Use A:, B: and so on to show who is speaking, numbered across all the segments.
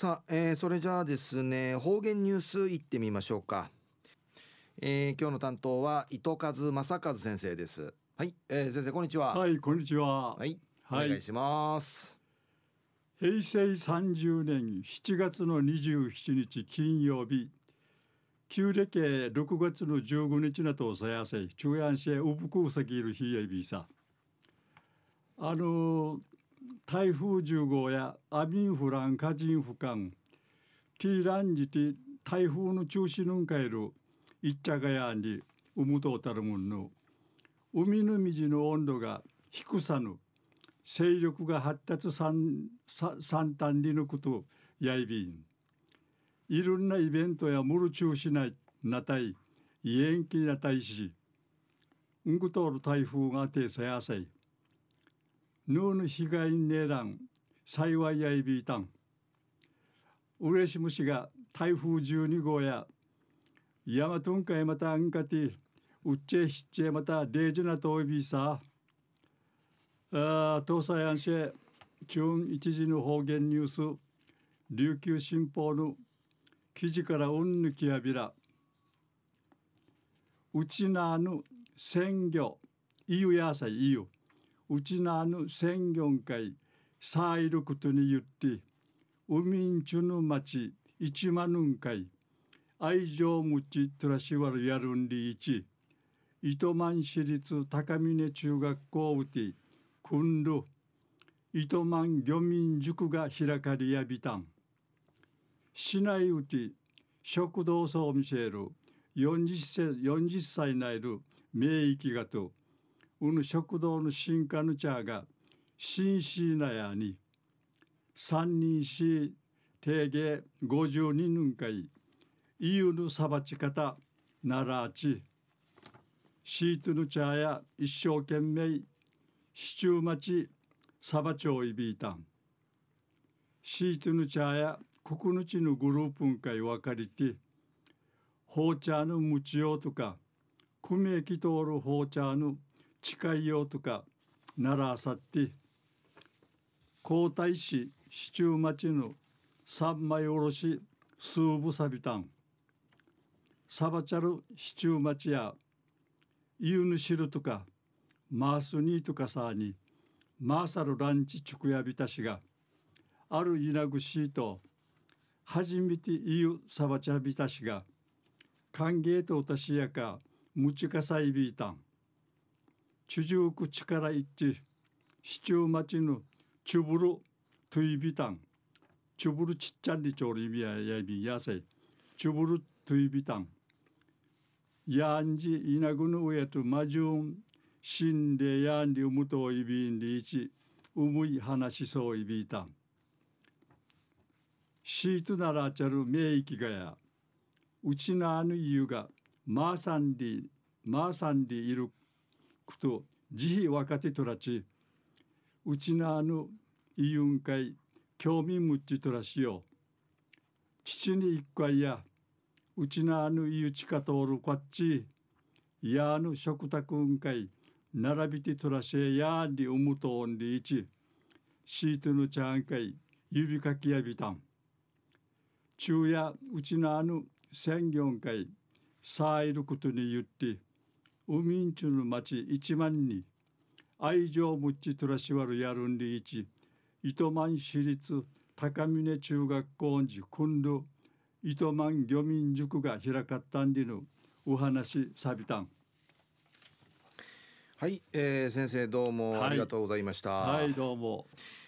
A: さあ、えー、それじゃあですね方言ニュースいってみましょうか、えー、今日の担当は糸数正和先生です。はい、えー、先生こんにちは。
B: はいこんにちは。
A: はい、はい、お願いします。
B: 平成30年7月の27日金曜日。旧暦6月の15日なとさやせ中央市ウブクウサギいる日やびさ。あの台風10号やアビンフランカジンフカンティーランジティ台風の中心のかえるいっちゃがやにうむとたるもんの海の水の温度が低さぬ勢力が発達三三端にのことやいびん。いろんなイベントやムル中しないなたい延期なたいしうんぐとる台風がてさやさい。ヌーヌ被害ねらん幸いやいびいたん。うれしむしが台風12号やヤマトンカイまたんかてうっちえひっちえまたデージなといびさ。あ東西安市中一時の方言ニュース琉球新報の記事からうんぬきやびら。うちなぬ鮮魚いゆやさいいゆ。うちなぬ鮮魚会さいることに言って海んちゅぬ町一万ぬん会愛情むちとらしわるやるんりいち糸満市立高峰中学校うて訓る糸満漁民塾が開かれやびたん。市内うて食堂総見せる40歳 ,40 歳ないる名域がとうぬ食堂の進化の茶が新市なやに三人し定芸52人会いいゆぬさばち方ならあちシートの茶や一生懸命市中町サバ町いびいたん。シートの茶や国の地のグループン会分かりて紅茶のむちようとかくめき通る紅茶の近いよとかならあさって皇太子市中町の三枚おろし数部さびたん。サバチャル市中町やユヌシルとかマースニーとかさにマーサルランチチュクヤビタシがあるイナグシーと初めて言うサバチャビタシが歓迎とおたしやかむちかさいびいたん。地中十く力一致市中町のチュブルトゥイビタンチュブルちっちゃんりちょうりみややびやせチュブルトゥイビタンやんじいなぐぬうやとまじゅんしんでやんりうむといびんりいちうむい話しそういびいたんシートならちゃる名域がやうちなあぬゆがまーさんりまーさんりいるくと慈悲若手とらちうちなあぬいゆんかい興味むっちとらしよ父に一回やうちなあぬいうちかとおるこっちやあぬ食卓んかい並びてとらしえやんりうむとおんりいちシートのちゃんかい指かきやびたん。昼夜うちなあぬ宣言会さえることに言って海んちゅの町一万に愛情むっちとらしわるやるんりいち糸満市立高峰中学校に今度糸満漁民塾が開かったんでのお話さびたん。
A: はい、えー、先生どうもありがとうございました、
B: はい、はい、どうも、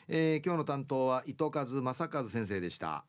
A: えー、今日の担当は糸数正和先生でした